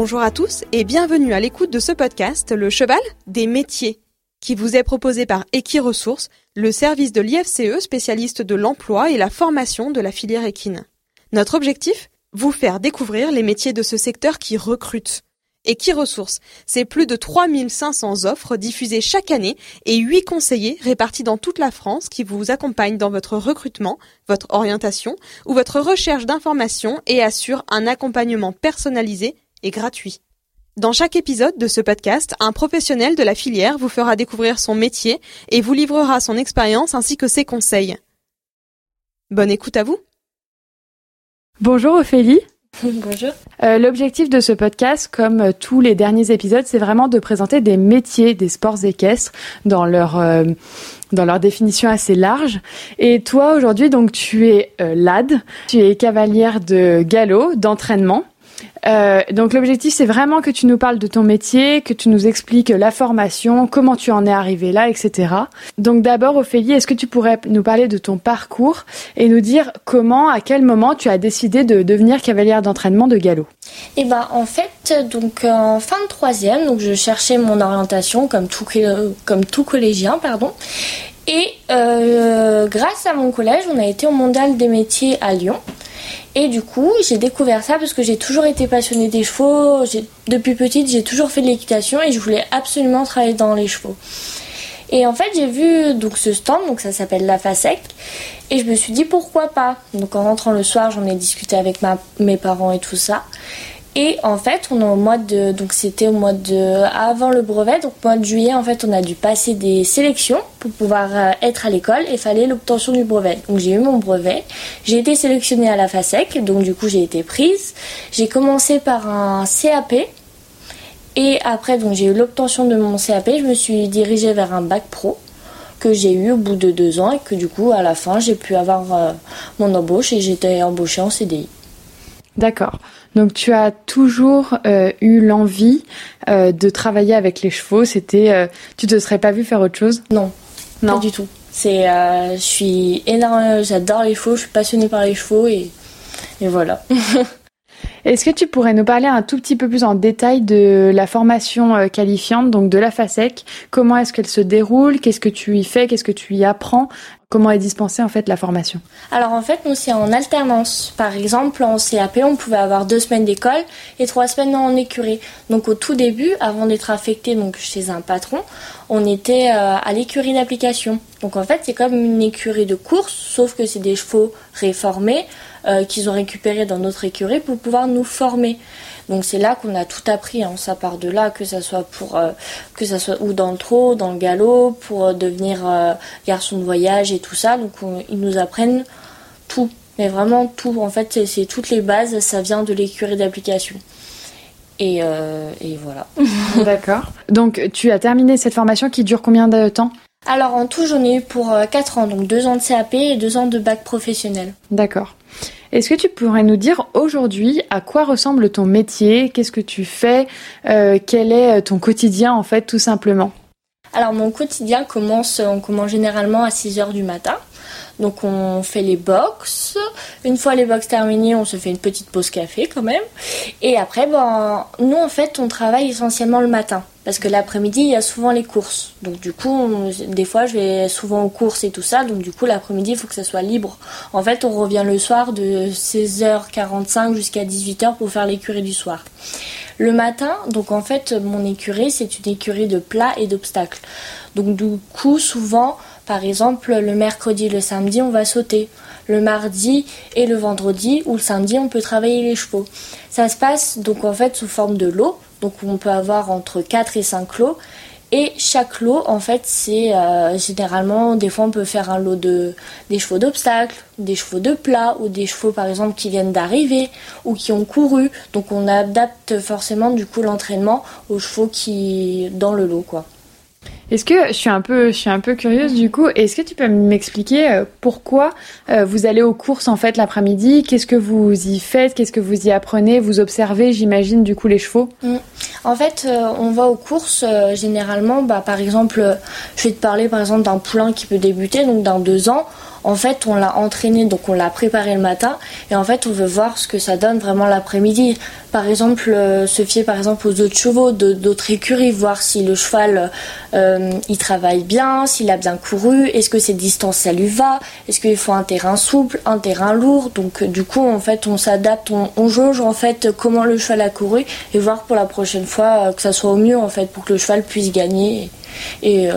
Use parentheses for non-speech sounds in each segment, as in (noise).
Bonjour à tous et bienvenue à l'écoute de ce podcast Le Cheval des métiers, qui vous est proposé par Equiresources, le service de l'IFCE spécialiste de l'emploi et la formation de la filière équine. Notre objectif Vous faire découvrir les métiers de ce secteur qui recrute. Equiresources, c'est plus de 3500 offres diffusées chaque année et 8 conseillers répartis dans toute la France qui vous accompagnent dans votre recrutement, votre orientation ou votre recherche d'informations et assurent un accompagnement personnalisé et gratuit. Dans chaque épisode de ce podcast, un professionnel de la filière vous fera découvrir son métier et vous livrera son expérience ainsi que ses conseils. Bonne écoute à vous. Bonjour Ophélie. (laughs) Bonjour. Euh, L'objectif de ce podcast, comme euh, tous les derniers épisodes, c'est vraiment de présenter des métiers des sports équestres dans leur euh, dans leur définition assez large. Et toi aujourd'hui, donc tu es euh, LAD, tu es cavalière de galop, d'entraînement. Euh, donc l'objectif c'est vraiment que tu nous parles de ton métier, que tu nous expliques la formation, comment tu en es arrivé là, etc. Donc d'abord Ophélie, est-ce que tu pourrais nous parler de ton parcours et nous dire comment, à quel moment tu as décidé de devenir cavalière d'entraînement de galop Et ben en fait donc en fin de troisième, donc je cherchais mon orientation comme tout comme tout collégien pardon. Et euh, grâce à mon collège, on a été au mondial des métiers à Lyon. Et du coup, j'ai découvert ça parce que j'ai toujours été passionnée des chevaux. Depuis petite, j'ai toujours fait de l'équitation et je voulais absolument travailler dans les chevaux. Et en fait, j'ai vu donc ce stand, donc ça s'appelle la FASEC, et je me suis dit pourquoi pas. Donc en rentrant le soir, j'en ai discuté avec mes parents et tout ça. Et en fait, on au mois de donc c'était au mois de avant le brevet, donc mois de juillet en fait, on a dû passer des sélections pour pouvoir euh, être à l'école et fallait l'obtention du brevet. Donc j'ai eu mon brevet, j'ai été sélectionnée à la FASEC, donc du coup j'ai été prise. J'ai commencé par un CAP et après donc j'ai eu l'obtention de mon CAP, je me suis dirigée vers un bac pro que j'ai eu au bout de deux ans et que du coup à la fin j'ai pu avoir euh, mon embauche et j'étais embauchée en CDI. D'accord. Donc tu as toujours euh, eu l'envie euh, de travailler avec les chevaux. C'était, euh, tu te serais pas vu faire autre chose? Non, non, pas du tout. C'est, euh, je suis énorme, j'adore les chevaux, je suis passionnée par les chevaux et, et voilà. (laughs) Est-ce que tu pourrais nous parler un tout petit peu plus en détail de la formation euh, qualifiante, donc de la FASEC Comment est-ce qu'elle se déroule? Qu'est-ce que tu y fais? Qu'est-ce que tu y apprends? Comment est dispensée en fait la formation? Alors en fait, nous c'est en alternance. Par exemple, en CAP, on pouvait avoir deux semaines d'école et trois semaines en écurie. Donc au tout début, avant d'être affecté donc chez un patron, on était euh, à l'écurie d'application. Donc en fait, c'est comme une écurie de course, sauf que c'est des chevaux réformés euh, qu'ils ont récupérés dans notre écurie pour pouvoir nous former. Donc c'est là qu'on a tout appris, hein. ça part de là, que ça soit pour euh, que ça soit ou dans le trot, dans le galop, pour euh, devenir euh, garçon de voyage et tout ça. Donc on, ils nous apprennent tout, mais vraiment tout. En fait, c'est toutes les bases, ça vient de l'écurie d'application. Et, euh, et voilà. (laughs) D'accord. Donc tu as terminé cette formation qui dure combien de temps? Alors en tout, j'en ai eu pour 4 ans, donc 2 ans de CAP et 2 ans de bac professionnel. D'accord. Est-ce que tu pourrais nous dire aujourd'hui à quoi ressemble ton métier? Qu'est-ce que tu fais? Euh, Quel est ton quotidien en fait tout simplement? Alors mon quotidien commence, on commence généralement à 6h du matin. Donc on fait les box. Une fois les box terminées, on se fait une petite pause café quand même. Et après, ben, nous en fait, on travaille essentiellement le matin. Parce que l'après-midi, il y a souvent les courses. Donc du coup, des fois, je vais souvent aux courses et tout ça. Donc du coup, l'après-midi, il faut que ça soit libre. En fait, on revient le soir de 16h45 jusqu'à 18h pour faire l'écurie du soir. Le matin, donc en fait, mon écurie, c'est une écurie de plats et d'obstacles. Donc du coup, souvent, par exemple, le mercredi et le samedi, on va sauter. Le mardi et le vendredi ou le samedi, on peut travailler les chevaux. Ça se passe donc en fait sous forme de lot. Donc on peut avoir entre 4 et 5 lots. Et chaque lot, en fait, c'est euh, généralement, des fois, on peut faire un lot de des chevaux d'obstacles, des chevaux de plat ou des chevaux, par exemple, qui viennent d'arriver ou qui ont couru. Donc on adapte forcément du coup l'entraînement aux chevaux qui dans le lot, quoi. Est-ce que je suis un peu, je suis un peu curieuse du coup. Est-ce que tu peux m'expliquer euh, pourquoi euh, vous allez aux courses en fait l'après-midi? Qu'est-ce que vous y faites? Qu'est-ce que vous y apprenez? Vous observez, j'imagine, du coup les chevaux? En fait, euh, on va aux courses généralement. Bah, par exemple, je vais te parler par exemple d'un poulain qui peut débuter, donc d'un deux ans. En fait, on l'a entraîné, donc on l'a préparé le matin, et en fait, on veut voir ce que ça donne vraiment l'après-midi. Par exemple, euh, se fier par exemple aux autres chevaux, d'autres écuries, voir si le cheval euh, il travaille bien, s'il a bien couru, est-ce que ses distances ça lui va, est-ce qu'il faut un terrain souple, un terrain lourd. Donc, du coup, en fait, on s'adapte, on, on, jauge en fait comment le cheval a couru et voir pour la prochaine fois que ça soit au mieux en fait pour que le cheval puisse gagner et, et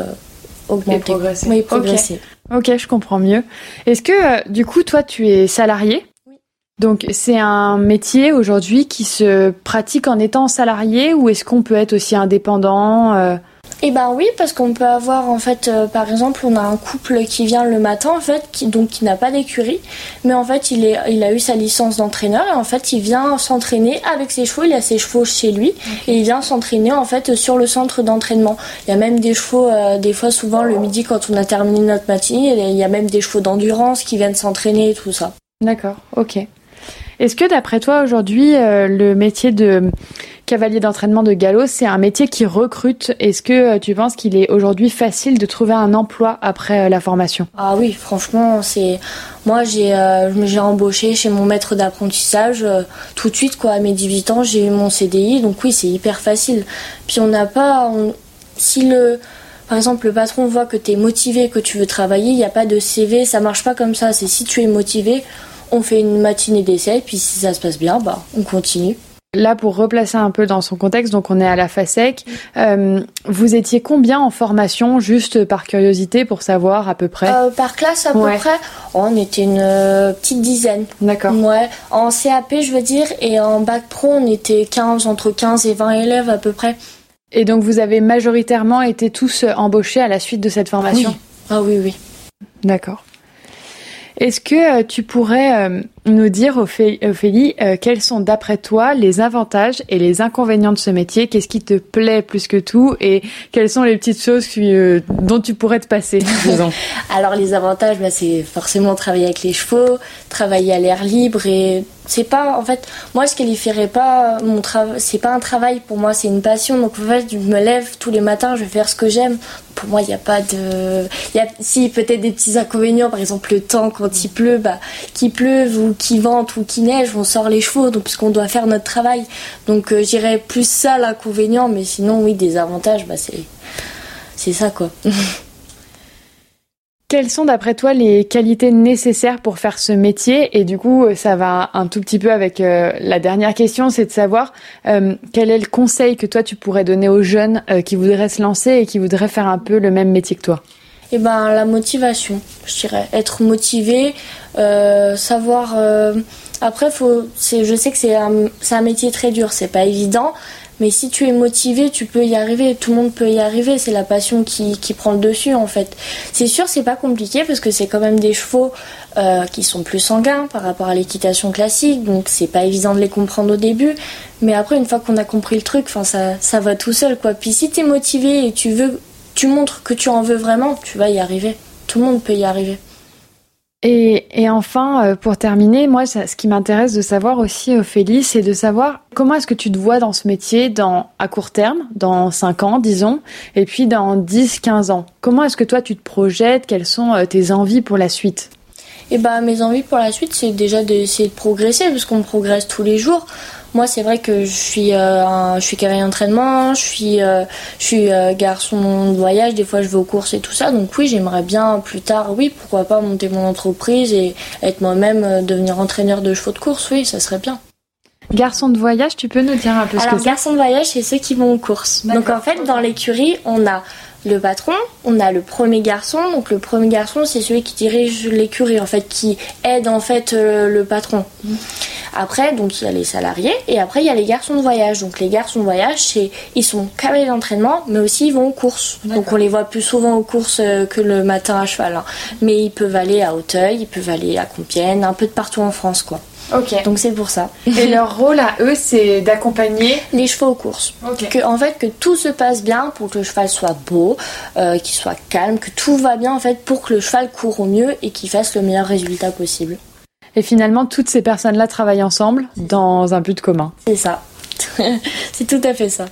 augmenter. Et progresser. Oui, progresser. Ok, je comprends mieux. Est-ce que, euh, du coup, toi, tu es salarié? Oui. Donc, c'est un métier aujourd'hui qui se pratique en étant salarié ou est-ce qu'on peut être aussi indépendant euh? Eh ben oui, parce qu'on peut avoir en fait, euh, par exemple, on a un couple qui vient le matin en fait, qui donc qui n'a pas d'écurie, mais en fait il est, il a eu sa licence d'entraîneur et en fait il vient s'entraîner avec ses chevaux, il a ses chevaux chez lui et il vient s'entraîner en fait sur le centre d'entraînement. Il y a même des chevaux, euh, des fois souvent le midi quand on a terminé notre matinée, il y a même des chevaux d'endurance qui viennent s'entraîner et tout ça. D'accord, ok. Est-ce que d'après toi aujourd'hui euh, le métier de cavalier d'entraînement de galop c'est un métier qui recrute Est-ce que euh, tu penses qu'il est aujourd'hui facile de trouver un emploi après euh, la formation? Ah oui, franchement, c'est moi j'ai euh, j'ai embauché chez mon maître d'apprentissage tout de suite quoi à mes 18 ans, j'ai eu mon CDI donc oui, c'est hyper facile. Puis on n'a pas si le par exemple, le patron voit que tu es motivé, que tu veux travailler, il n'y a pas de CV, ça marche pas comme ça. C'est si tu es motivé, on fait une matinée d'essai, puis si ça se passe bien, bah, on continue. Là, pour replacer un peu dans son contexte, donc on est à la FASEC. Euh, vous étiez combien en formation, juste par curiosité, pour savoir à peu près? Euh, par classe, à Ouais. peu près, oh, on était une euh, petite dizaine. D'accord. Ouais, en CAP, je veux dire, et en bac pro, on était 15, entre 15 et 20 élèves à peu près. Et donc vous avez majoritairement été tous embauchés à la suite de cette formation? Oui. Ah oui, oui. D'accord. Est-ce que tu pourrais nous dire, Ophé- Ophélie, euh, quels sont d'après toi les avantages et les inconvénients de ce métier? Qu'est-ce qui te plaît plus que tout? Et quelles sont les petites choses qui, euh, dont tu pourrais te passer, (laughs) disons Alors les avantages, bah, c'est forcément travailler avec les chevaux, travailler à l'air libre et c'est pas en fait moi je qualifierais pas mon travail, c'est pas un travail pour moi, c'est une passion. Donc en fait, je me lève tous les matins, je vais faire ce que j'aime. Pour moi, il n'y a pas de il y a si peut-être des petits inconvénients, par exemple le temps quand il pleut, bah qu'il pleuve ou qu'il vente ou qu'il neige, on sort les chevaux donc puisqu'on doit faire notre travail. Donc euh, j'irais plus ça l'inconvénient, mais sinon oui, des avantages, bah c'est ça quoi. (laughs) Quelles sont d'après toi les qualités nécessaires pour faire ce métier? Et du coup, euh, ça va un tout petit peu avec euh, la dernière question, c'est de savoir euh, quel est le conseil que toi tu pourrais donner aux jeunes qui voudraient se lancer et qui voudraient faire un peu le même métier que toi? Eh ben la motivation, je dirais, être motivé, euh, savoir. euh, Après, faut, je sais que c'est un, un métier très dur, c'est pas évident, mais si tu es motivé, tu peux y arriver. Tout le monde peut y arriver. C'est la passion qui, qui prend le dessus en fait. C'est sûr, c'est pas compliqué parce que c'est quand même des chevaux euh, qui sont plus sanguins par rapport à l'équitation classique, donc c'est pas évident de les comprendre au début. Mais après, une fois qu'on a compris le truc, ça, ça va tout seul quoi. Puis si t'es motivé et tu veux tu montres que tu en veux vraiment, tu vas y arriver. Tout le monde peut y arriver. Et, et enfin, euh, pour terminer, moi, ça- ce qui m'intéresse de savoir aussi, Ophélie, c'est de savoir comment est-ce que tu te vois dans ce métier dans, à court terme, dans 5 ans, disons, et puis dans 10, 15 ans. Comment est-ce que toi, tu te projettes? Quelles sont euh, tes envies pour la suite? Et bah mes envies pour la suite, c'est déjà d'essayer de progresser parce qu'on progresse tous les jours. Moi, c'est vrai que je suis, euh, un- je suis cavalier d'entraînement, je suis, euh, je suis euh, garçon de voyage. Des fois, je vais aux courses et tout ça. Donc oui, j'aimerais bien plus tard, oui, pourquoi pas monter mon entreprise et être moi-même, devenir entraîneur de chevaux de course. Oui, ça serait bien. Garçon de voyage, tu peux nous dire un peu ce Alors, que c'est? garçon de voyage, c'est ceux qui vont aux courses. Donc, en fait, dans l'écurie, on a le patron, on a le premier garçon. Donc, le premier garçon, c'est celui qui dirige l'écurie, en fait, qui aide, en fait, euh, le patron. Après, donc, il y a les salariés. Et après, il y a les garçons de voyage. Donc, les garçons de voyage, c'est, ils sont cavaliers d'entraînement, mais aussi ils vont aux courses. Donc, on les voit plus souvent aux courses euh, que le matin à cheval. hein. Mais ils peuvent aller à Auteuil, ils peuvent aller à Compiègne, un peu de partout en France, quoi. Ok. Donc, c'est pour ça. (laughs) Et leur rôle à eux, c'est d'accompagner. Les chevaux aux courses. Ok. que en fait que tout se passe bien pour que le cheval soit beau, euh, qu'il soit calme, que tout va bien en fait pour que le cheval court au mieux et qu'il fasse le meilleur résultat possible. Et finalement, toutes ces personnes-là travaillent ensemble dans un but commun. C'est ça. (laughs) c'est tout à fait ça.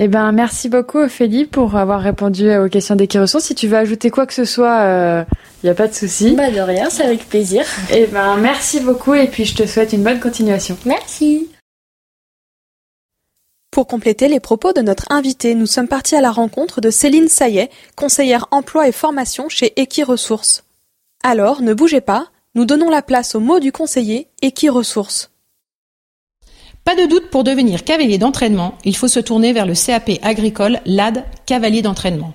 Eh ben, merci beaucoup Ophélie pour avoir répondu aux questions d'Equiressources. Si tu veux ajouter quoi que ce soit, il euh, n'y a pas de souci. Bah de rien, c'est avec plaisir. Eh ben, merci beaucoup et puis je te souhaite une bonne continuation. Merci. Pour compléter les propos de notre invité, nous sommes partis à la rencontre de Céline Saillet, conseillère emploi et formation chez Equiresources. Alors, ne bougez pas, nous donnons la place au mot du conseiller Equiresources. Pas de doute pour devenir cavalier d'entraînement, il faut se tourner vers le CAP agricole LAD Cavalier d'entraînement.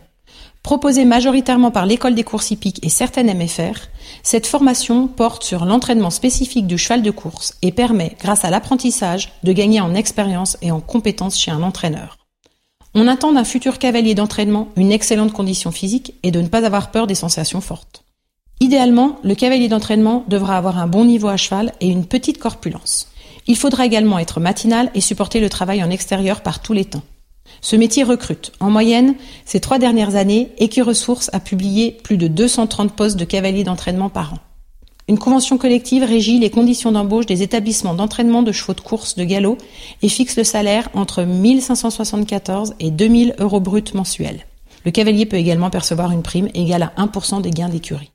Proposé majoritairement par l'école des courses hippiques et certaines MFR, cette formation porte sur l'entraînement spécifique du cheval de course et permet, grâce à l'apprentissage, de gagner en expérience et en compétences chez un entraîneur. On attend d'un futur cavalier d'entraînement une excellente condition physique et de ne pas avoir peur des sensations fortes. Idéalement, le cavalier d'entraînement devra avoir un bon niveau à cheval et une petite corpulence. Il faudra également être matinal et supporter le travail en extérieur par tous les temps. Ce métier recrute. En moyenne, ces trois dernières années, Equiresources a publié plus de 230 postes de cavaliers d'entraînement par an. Une convention collective régit les conditions d'embauche des établissements d'entraînement de chevaux de course de galop et fixe le salaire entre 1574 et 2000 euros bruts mensuels. Le cavalier peut également percevoir une prime égale à 1% des gains d'écurie.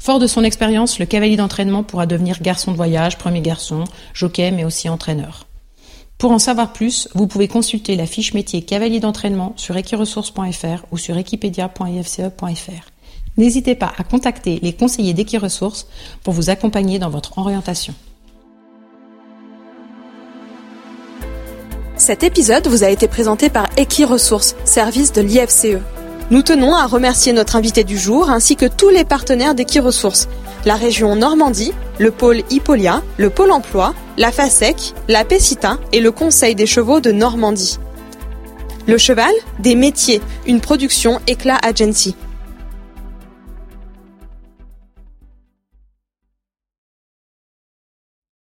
Fort de son expérience, le cavalier d'entraînement pourra devenir garçon de voyage, premier garçon, jockey, mais aussi entraîneur. Pour en savoir plus, vous pouvez consulter la fiche métier cavalier d'entraînement sur equiresources.fr ou sur equipedia.ifce.fr. N'hésitez pas à contacter les conseillers d'Equiresources pour vous accompagner dans votre orientation. Cet épisode vous a été présenté par Equiresources, service de l'IFCE. Nous tenons à remercier notre invité du jour ainsi que tous les partenaires d'Equiresources, la région Normandie, le pôle Hippolia, le pôle emploi, la FASEC, la PECITA et le Conseil des chevaux de Normandie. Le cheval, des métiers, une production Éclat Agency.